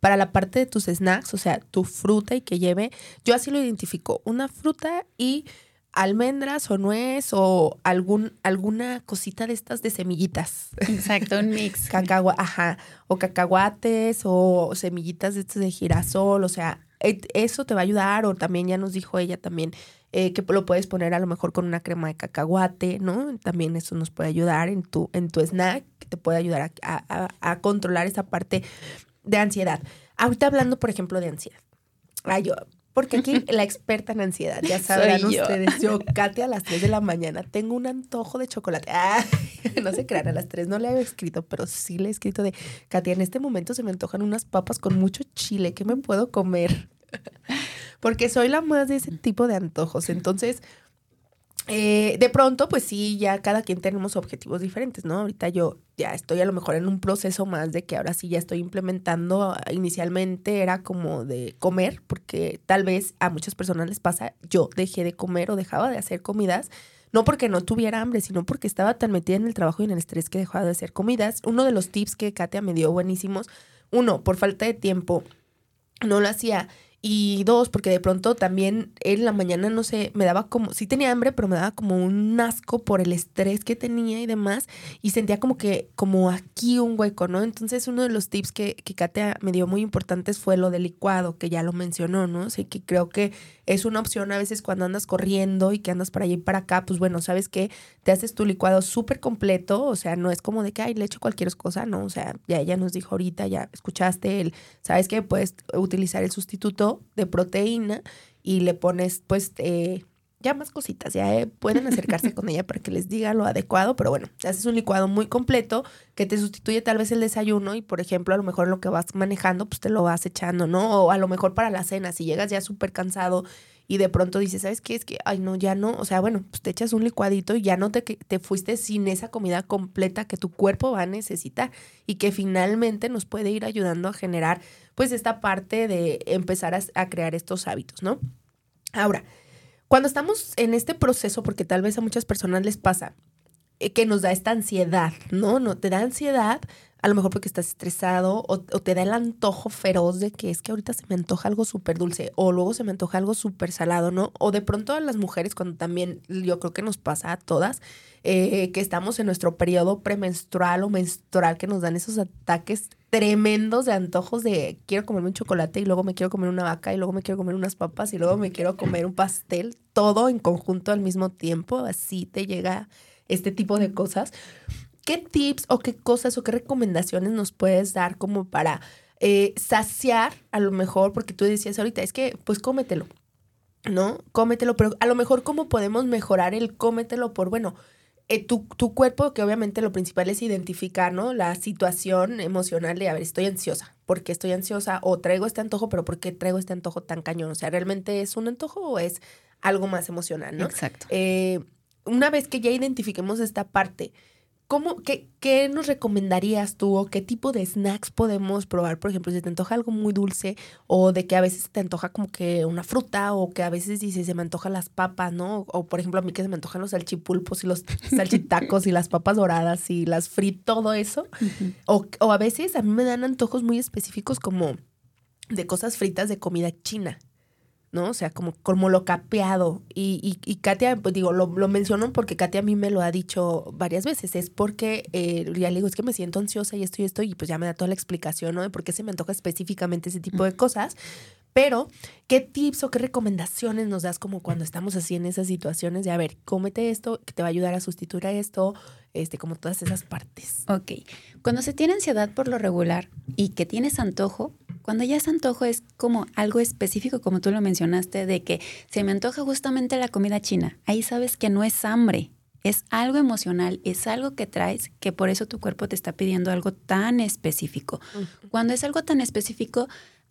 para la parte de tus snacks, o sea, tu fruta y que lleve, yo así lo identifico, una fruta y almendras o nuez o algún, alguna cosita de estas de semillitas. Exacto, un mix. Cacagua, ajá, o cacahuates o semillitas de estas de girasol, o sea, eso te va a ayudar, o también ya nos dijo ella también eh, que lo puedes poner a lo mejor con una crema de cacahuate, ¿no? También eso nos puede ayudar en tu, en tu snack, que te puede ayudar a, controlar esa parte de ansiedad. Ahorita hablando, por ejemplo, de ansiedad. Ay, yo, porque aquí la experta en ansiedad, ya sabrán ustedes, yo, Katia, a las 3 de la mañana tengo un antojo de chocolate. no se crean, a las 3 no le he escrito, pero sí le he escrito de, Katia, en este momento se me antojan unas papas con mucho chile, ¿qué me puedo comer? porque soy la más de ese tipo de antojos. Entonces, eh, de pronto, pues sí, ya cada quien tenemos objetivos diferentes, ¿no? Ahorita yo ya estoy a lo mejor en un proceso más de que ahora sí ya estoy implementando. Inicialmente era como de comer, porque tal vez a muchas personas les pasa, yo dejé de comer o dejaba de hacer comidas. No porque no tuviera hambre, sino porque estaba tan metida en el trabajo y en el estrés que dejaba de hacer comidas. Uno de los tips que Katia me dio buenísimos, uno, por falta de tiempo, no lo hacía. Y dos, porque de pronto también en la mañana, no sé, me daba como, sí tenía hambre, pero me daba como un asco por el estrés que tenía y demás. Y sentía como que, como aquí un hueco, ¿no? Entonces uno de los tips que, que Katia me dio muy importantes fue lo del licuado, que ya lo mencionó, ¿no? O que creo que es una opción a veces cuando andas corriendo y que andas para allá y para acá, pues bueno, ¿sabes qué? Te haces tu licuado súper completo, o sea, no es como de que, ay, le echo cualquier cosa, no, o sea, ya ella nos dijo ahorita, ya escuchaste el, ¿sabes qué? Puedes utilizar el sustituto de proteína y le pones, pues, eh, ya más cositas, ya eh, pueden acercarse con ella para que les diga lo adecuado, pero bueno, haces un licuado muy completo que te sustituye tal vez el desayuno y por ejemplo a lo mejor lo que vas manejando pues te lo vas echando, ¿no? O a lo mejor para la cena, si llegas ya súper cansado y de pronto dices, ¿sabes qué? Es que, ay no, ya no, o sea, bueno, pues te echas un licuadito y ya no te, te fuiste sin esa comida completa que tu cuerpo va a necesitar y que finalmente nos puede ir ayudando a generar pues esta parte de empezar a, a crear estos hábitos, ¿no? Ahora, cuando estamos en este proceso, porque tal vez a muchas personas les pasa, eh, que nos da esta ansiedad, ¿no? No te da ansiedad, a lo mejor porque estás estresado o, te da el antojo feroz de que es que ahorita se me antoja algo súper dulce o luego se me antoja algo súper salado, ¿no? O de pronto a las mujeres, cuando también yo creo que nos pasa a todas, eh, que estamos en nuestro periodo premenstrual o menstrual, que nos dan esos ataques tremendos de antojos de quiero comerme un chocolate y luego me quiero comer una vaca y luego me quiero comer unas papas y luego me quiero comer un pastel, todo en conjunto al mismo tiempo, así te llega este tipo de cosas. ¿Qué tips o qué cosas o qué recomendaciones nos puedes dar como para eh, saciar a lo mejor, porque tú decías ahorita, es que pues cómetelo, ¿no? Cómetelo, pero a lo mejor cómo podemos mejorar el cómetelo por, bueno, eh, tu, tu, cuerpo, que obviamente lo principal es identificar, ¿no? La situación emocional de, a ver, estoy ansiosa, ¿por qué estoy ansiosa? O traigo este antojo, pero ¿por qué traigo este antojo tan cañón? O sea, ¿realmente es un antojo o es algo más emocional, ¿no? Exacto. Eh, una vez que ya identifiquemos esta parte, ¿Cómo, qué, qué, nos recomendarías tú o qué tipo de snacks podemos probar? Por ejemplo, si te antoja algo muy dulce o de que a veces te antoja como que una fruta o que a veces dices se me antojan las papas, ¿no? O por ejemplo a mí que se me antojan los salchipulpos y los salchitacos y las papas doradas y las fritas, todo eso. o, o a veces a mí me dan antojos muy específicos como de cosas fritas de comida china. ¿No? O sea, como, como lo capeado. Y, y, y Katia, pues digo, lo, lo menciono porque Katia a mí me lo ha dicho varias veces. Es porque eh, ya le digo, es que me siento ansiosa y esto y esto, y pues ya me da toda la explicación, ¿no? De por qué se me antoja específicamente ese tipo de cosas. Pero, ¿qué tips o qué recomendaciones nos das como cuando estamos así en esas situaciones de, a ver, cómete esto, que te va a ayudar a sustituir a esto, este, como todas esas partes? Ok. Cuando se tiene ansiedad por lo regular y que tienes antojo, cuando ya es antojo es como algo específico, como tú lo mencionaste, de que se me antoja justamente la comida china. Ahí sabes que no es hambre, Es algo emocional, es algo que traes, que por eso tu cuerpo te está pidiendo algo tan específico. Cuando es algo tan específico,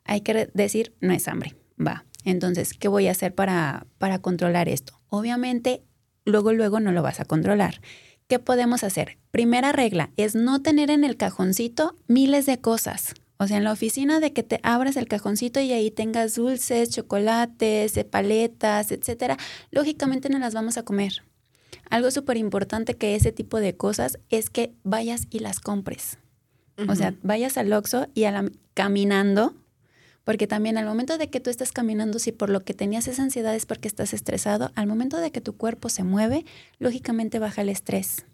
hay que decir, no es hambre, va. Entonces, ¿qué voy a hacer para, para controlar esto? Obviamente, luego, luego no lo vas a controlar. ¿Qué podemos hacer? Primera regla es no tener en el cajoncito miles de cosas. O sea, en la oficina de que te abras el cajoncito y ahí tengas dulces, chocolates, paletas, etcétera, lógicamente no las vamos a comer. Algo súper importante que ese tipo de cosas es que vayas y las compres. O sea, vayas al Oxxo y a la, caminando porque también al momento de que tú estás caminando, si por lo que tenías esa ansiedad es porque estás estresado, al momento de que tu cuerpo se mueve, lógicamente baja el estrés.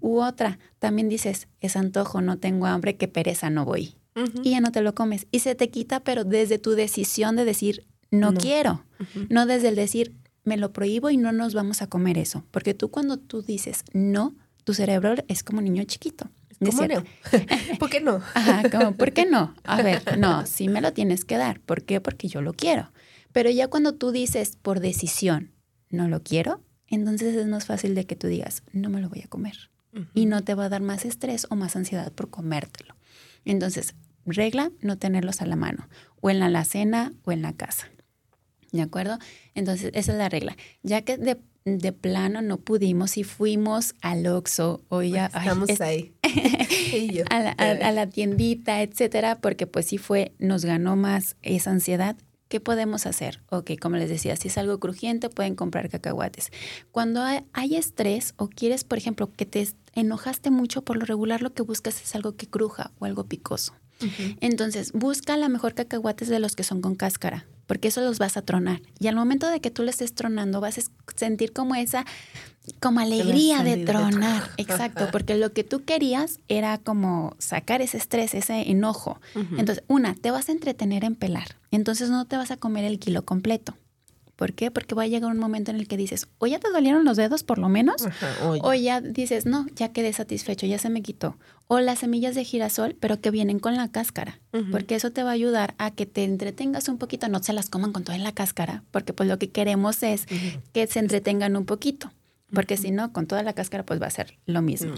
U otra, también dices, es antojo, no tengo hambre, qué pereza, no voy. Y ya no te lo comes. Y se te quita, pero desde tu decisión de decir, no, quiero, no desde el decir, me lo prohíbo y no nos vamos a comer eso. Porque tú cuando tú dices no, tu cerebro es como un niño chiquito. ¿Cómo no? ¿Por qué no? Ajá, ¿por qué no? A ver, no, sí me lo tienes que dar. ¿Por qué? Porque yo lo quiero. Pero ya cuando tú dices por decisión, no lo quiero, entonces es más fácil de que tú digas, no me lo voy a comer. Y no te va a dar más estrés o más ansiedad por comértelo. Entonces, regla, no tenerlos a la mano, o en la alacena o en la casa. ¿De acuerdo? Entonces, esa es la regla. Ya que de de plano no pudimos y fuimos al Oxxo o ya estamos ahí a, la, a, la, tiendita etcétera porque pues sí fue nos ganó más esa ansiedad ¿Qué podemos hacer? Ok, como les decía, si es algo crujiente, pueden comprar cacahuates. Cuando hay, hay, estrés o quieres, por ejemplo, que te enojaste mucho, por lo regular lo que buscas es algo que cruja o algo picoso. Entonces, busca la mejor cacahuates de los que son con cáscara, porque eso los vas a tronar. Y al momento de que tú le estés tronando, vas a sentir como esa, como alegría de tronar. Exacto, porque lo que tú querías era como sacar ese estrés, ese enojo. Entonces, una, te vas a entretener en pelar. Entonces no te vas a comer el kilo completo. ¿Por qué? Porque va a llegar un momento en el que dices, o ya te dolieron los dedos por lo menos, o, ya. dices, no, ya quedé satisfecho, ya se me quitó. O las semillas de girasol, pero que vienen con la cáscara, porque eso te va a ayudar a que te entretengas un poquito, no se las coman con toda la cáscara, porque pues lo que queremos es que se entretengan un poquito. Porque si no, con toda la cáscara, pues va a ser lo mismo.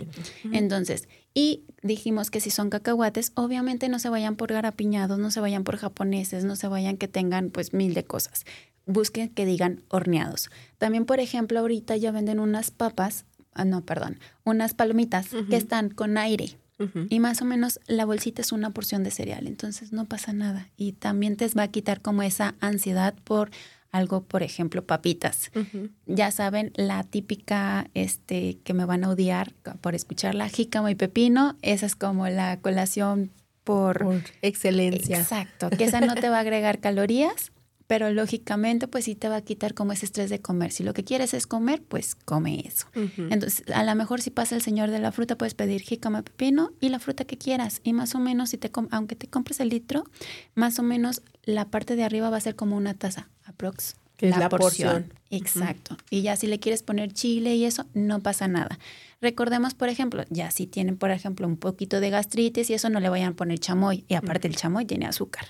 Entonces, y dijimos que si son cacahuates, obviamente no se vayan por garapiñados, no se vayan por japoneses, no se vayan que tengan pues mil de cosas busquen que digan horneados. También, por ejemplo, ahorita ya venden unas papas, ah, no, perdón, unas palomitas que están con aire. Y más o menos la bolsita es una porción de cereal, entonces no pasa nada. Y también te va a quitar como esa ansiedad por algo, por ejemplo, papitas. Ya saben, la típica este, que me van a odiar por escucharla, jícamo y pepino, esa es como la colación por, por excelencia. Exacto, que esa no te va a agregar calorías, pero lógicamente pues sí te va a quitar como ese estrés de comer. Si lo que quieres es comer, pues come eso. Entonces, a lo mejor si pasa el señor de la fruta, puedes pedir jícama, pepino y la fruta que quieras. Y más o menos, si te aunque te compres el litro, más o menos la parte de arriba va a ser como una taza, aprox. Que la, es la porción. Exacto. Y ya si le quieres poner chile y eso, no pasa nada. Recordemos, por ejemplo, ya si tienen, por ejemplo, un poquito de gastritis y eso, no le vayan a poner chamoy. Y aparte el chamoy tiene azúcar.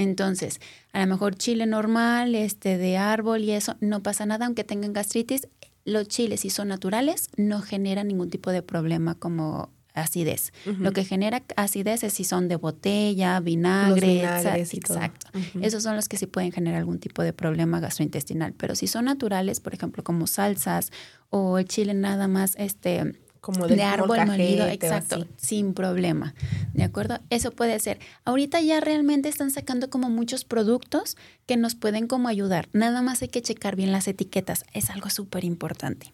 Entonces, a lo mejor chile normal, este de árbol y eso, no pasa nada, aunque tengan gastritis. Los chiles, si son naturales, no generan ningún tipo de problema como acidez. Lo que genera acidez es si son de botella, vinagre, exacto. Esos son los que sí pueden generar algún tipo de problema gastrointestinal. Pero si son naturales, por ejemplo, como salsas o el chile nada más este como de árbol molido, exacto, sin problema. ¿De acuerdo? Eso puede ser. Ahorita ya realmente están sacando como muchos productos que nos pueden como ayudar. Nada más hay que checar bien las etiquetas. Es algo súper importante.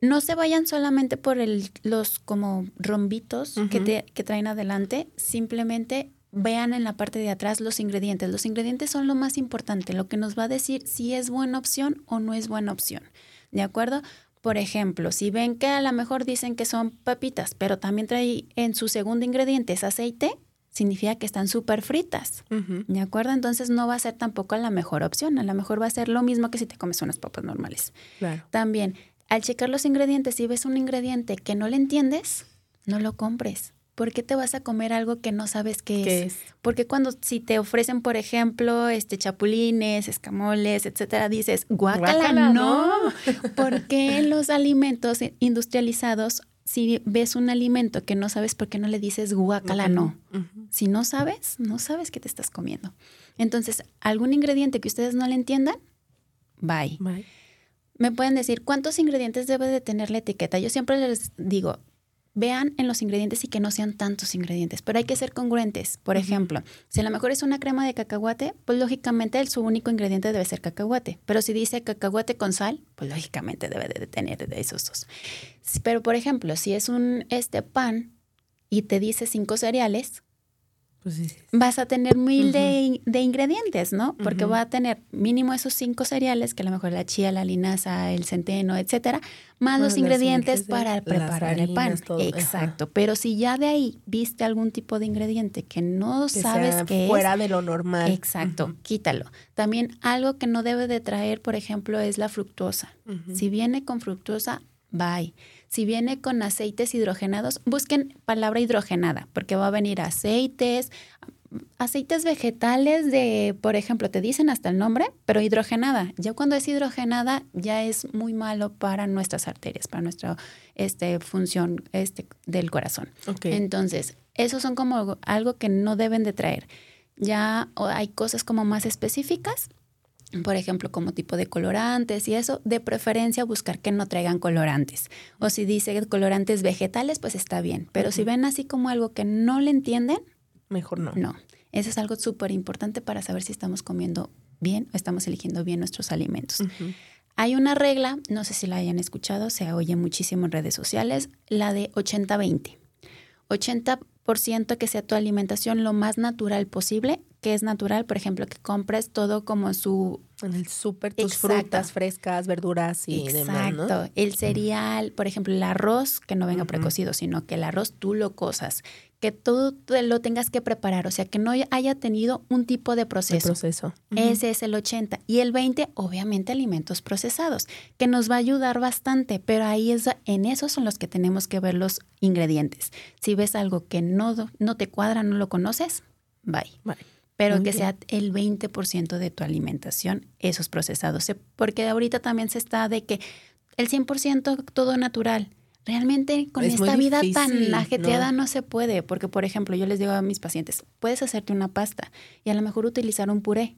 No se vayan solamente por el, los como rombitos que, te, que traen adelante, simplemente vean en la parte de atrás los ingredientes. Los ingredientes son lo más importante, lo que nos va a decir si es buena opción o no es buena opción. ¿De acuerdo? Por ejemplo, si ven que a lo mejor dicen que son papitas, pero también trae en su segundo ingrediente es aceite, significa que están súper fritas. ¿De acuerdo? Entonces no va a ser tampoco la mejor opción. A lo mejor va a ser lo mismo que si te comes unas papas normales. También, al checar los ingredientes, si ves un ingrediente que no le entiendes, no lo compres. ¿Por qué te vas a comer algo que no sabes qué, es? Porque cuando si te ofrecen, por ejemplo, este chapulines, escamoles, etcétera, dices, guácala, no. ¿Por qué los alimentos industrializados si ves un alimento que no sabes por qué no le dices guacala, no. Si no sabes, no sabes qué te estás comiendo. Entonces, algún ingrediente que ustedes no le entiendan, bye. bye. Me pueden decir, ¿cuántos ingredientes debe de tener la etiqueta? Yo siempre les digo, vean en los ingredientes y que no sean tantos ingredientes, pero hay que ser congruentes. Por ejemplo, si a lo mejor es una crema de cacahuate, pues lógicamente el, su único ingrediente debe ser cacahuate. Pero si dice cacahuate con sal, pues lógicamente debe de tener de esos dos. Pero por ejemplo, si es un este pan y te dice cinco cereales, pues vas a tener mil de, ingredientes, ¿no? Porque va a tener mínimo esos cinco cereales, que a lo mejor la chía, la linaza, el centeno, etcétera, más los ingredientes para preparar el pan. Exacto. Pero si ya de ahí viste algún tipo de ingrediente que no sabes que es. Fuera de lo normal. Exacto, quítalo. También algo que no debe de traer, por ejemplo, es la fructosa. Si viene con fructosa, bye. Si viene con aceites hidrogenados, busquen palabra hidrogenada, porque va a venir aceites, aceites vegetales de, por ejemplo, te dicen hasta el nombre, pero hidrogenada. Ya cuando es hidrogenada, ya es muy malo para nuestras arterias, para nuestra este, función este, del corazón. Entonces, esos son como algo que no deben de traer. Ya hay cosas como más específicas por ejemplo, como tipo de colorantes y eso, de preferencia buscar que no traigan colorantes. O si dice colorantes vegetales, pues está bien. Pero si ven así como algo que no le entienden, mejor no. No. Eso es algo súper importante para saber si estamos comiendo bien o estamos eligiendo bien nuestros alimentos. Hay una regla, no sé si la hayan escuchado, se oye muchísimo en redes sociales, la de 80-20. 80%, que sea tu alimentación lo más natural posible, que es natural, por ejemplo, que compres todo como su... En el súper, tus frutas frescas, verduras y demás, Exacto. El cereal, por ejemplo, el arroz, que no venga precocido, sino que el arroz tú lo cosas, que tú lo tengas que preparar, o sea, que no haya tenido un tipo de proceso. proceso. Ese es el 80. Y el 20, obviamente, alimentos procesados, que nos va a ayudar bastante, pero ahí es, en esos son los que tenemos que ver los ingredientes. Si ves algo que no, no te cuadra, no lo conoces, bye. Bye pero que sea el 20% de tu alimentación esos procesados. Porque ahorita también se está de que el 100% todo natural. Realmente con esta vida tan ajetreada ¿no? se puede, porque por ejemplo yo les digo a mis pacientes, puedes hacerte una pasta y a lo mejor utilizar un puré,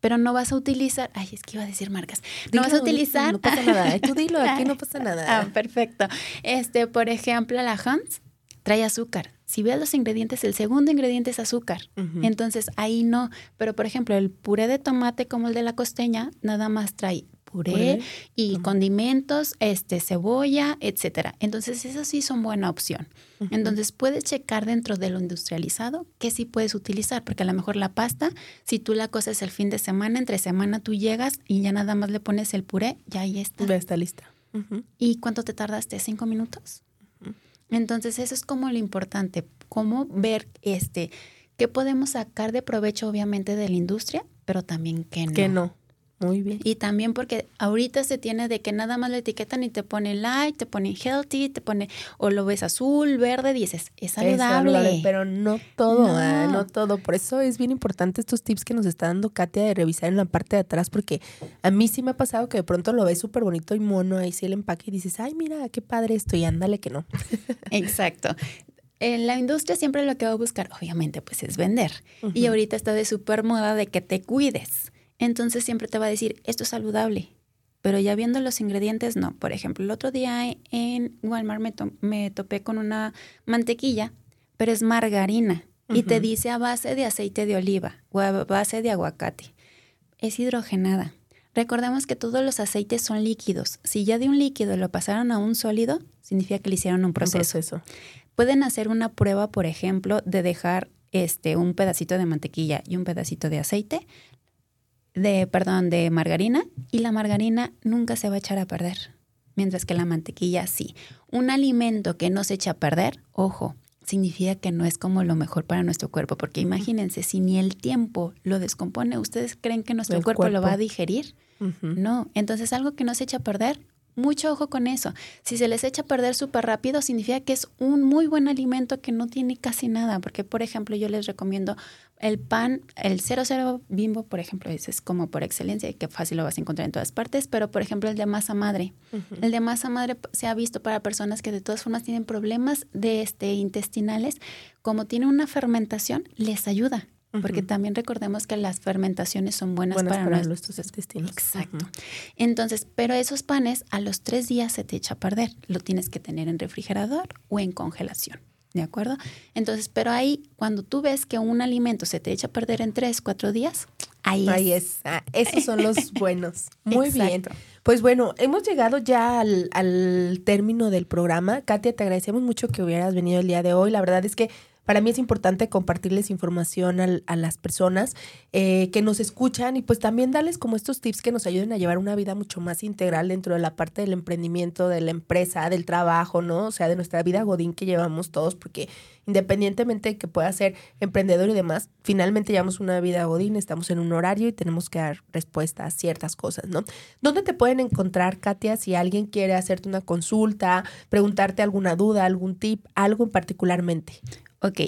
pero no vas a utilizar, ay, es que iba a decir marcas, no vas a utilizar... No pasa nada, tú dilo, aquí no pasa nada. Ah, perfecto. Este, por ejemplo, la Hans trae azúcar. Si ves los ingredientes, el segundo ingrediente es azúcar. Entonces ahí no. Pero por ejemplo, el puré de tomate como el de la costeña, nada más trae puré, y condimentos, este, cebolla, etcétera. Entonces, esas sí son buena opción. Entonces, puedes checar dentro de lo industrializado qué sí puedes utilizar, porque a lo mejor la pasta, si tú la cosas el fin de semana, entre semana tú llegas y ya nada más le pones el puré, ya ahí está. Ya está lista. ¿Y cuánto te tardaste? ¿Cinco minutos? Entonces, eso es como lo importante, cómo ver este, qué podemos sacar de provecho, obviamente, de la industria, pero también qué no. Que no. Muy bien. Y también porque ahorita se tiene de que nada más la etiquetan y te pone light, te pone healthy, te pone, o lo ves azul, verde, dices, es saludable. pero no todo, no. Ah, no. todo. Por eso es bien importante estos tips que nos está dando Katia de revisar en la parte de atrás, porque a mí sí me ha pasado que de pronto lo ves súper bonito y mono, ahí sí el empaque y dices, ay, mira, qué padre esto, y ándale que no. Exacto en la industria siempre lo que va a buscar, obviamente, pues es vender. Y ahorita está de súper moda de que te cuides entonces siempre te va a decir, esto es saludable. Pero ya viendo los ingredientes, no. Por ejemplo, el otro día en Walmart me, me topé con una mantequilla, pero es margarina. Y te dice a base de aceite de oliva o a base de aguacate. Es hidrogenada. Recordemos que todos los aceites son líquidos. Si ya de un líquido lo pasaron a un sólido, significa que le hicieron un proceso. Un proceso. Pueden hacer una prueba, por ejemplo, de dejar este, un pedacito de mantequilla y un pedacito de aceite, de, perdón, de margarina y la margarina nunca se va a echar a perder, mientras que la mantequilla sí. Un alimento que no se echa a perder, ojo, significa que no es como lo mejor para nuestro cuerpo, porque imagínense, si ni el tiempo lo descompone, ¿ustedes creen que nuestro cuerpo, lo va a digerir? No, entonces algo que no se echa a perder, Mucho ojo con eso. Si se les echa a perder súper rápido, significa que es un muy buen alimento que no tiene casi nada. Porque, por ejemplo, yo les recomiendo el pan, el 00 bimbo, por ejemplo, ese es como por excelencia y que fácil lo vas a encontrar en todas partes. Pero, por ejemplo, el de masa madre. El de masa madre se ha visto para personas que de todas formas tienen problemas de este, intestinales. Como tiene una fermentación, les ayuda. Porque también recordemos que las fermentaciones son buenas, para, nuestros intestinos. Exacto. Entonces, pero esos panes a los tres días se te echa a perder. Lo tienes que tener en refrigerador o en congelación. ¿De acuerdo? Entonces, pero ahí, cuando tú ves que un alimento se te echa a perder en tres, cuatro días, ahí, ahí es. Ah, esos son los buenos. Muy bien. Pues bueno, hemos llegado ya al, al término del programa. Katia, te agradecemos mucho que hubieras venido el día de hoy. La verdad es que para mí es importante compartirles información a las personas eh, que nos escuchan y pues también darles como estos tips que nos ayuden a llevar una vida mucho más integral dentro de la parte del emprendimiento, de la empresa, del trabajo, ¿no? O sea, de nuestra vida godín que llevamos todos, porque independientemente de que pueda ser emprendedor y demás, finalmente llevamos una vida godín, estamos en un horario y tenemos que dar respuesta a ciertas cosas, ¿no? ¿Dónde te pueden encontrar, Katia, si alguien quiere hacerte una consulta, preguntarte alguna duda, algún tip, algo en particularmente? Ok,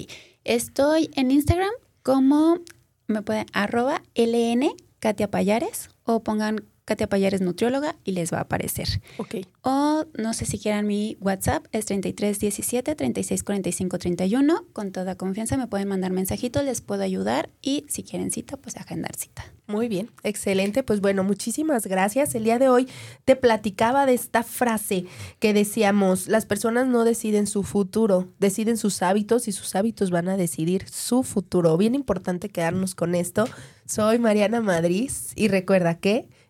estoy en Instagram como me pueden arroba ln Katia Payares o pongan Katia Payares Nutrióloga y les va a aparecer. Ok. O no sé si quieran mi WhatsApp, es 3317 3645 31. Con toda confianza me pueden mandar mensajitos, les puedo ayudar y si quieren cita, pues agendar cita. Muy bien, excelente. Pues bueno, muchísimas gracias. El día de hoy te platicaba de esta frase que decíamos, las personas no deciden su futuro, deciden sus hábitos y sus hábitos van a decidir su futuro. Bien importante quedarnos con esto. Soy Mariana Madrid y recuerda que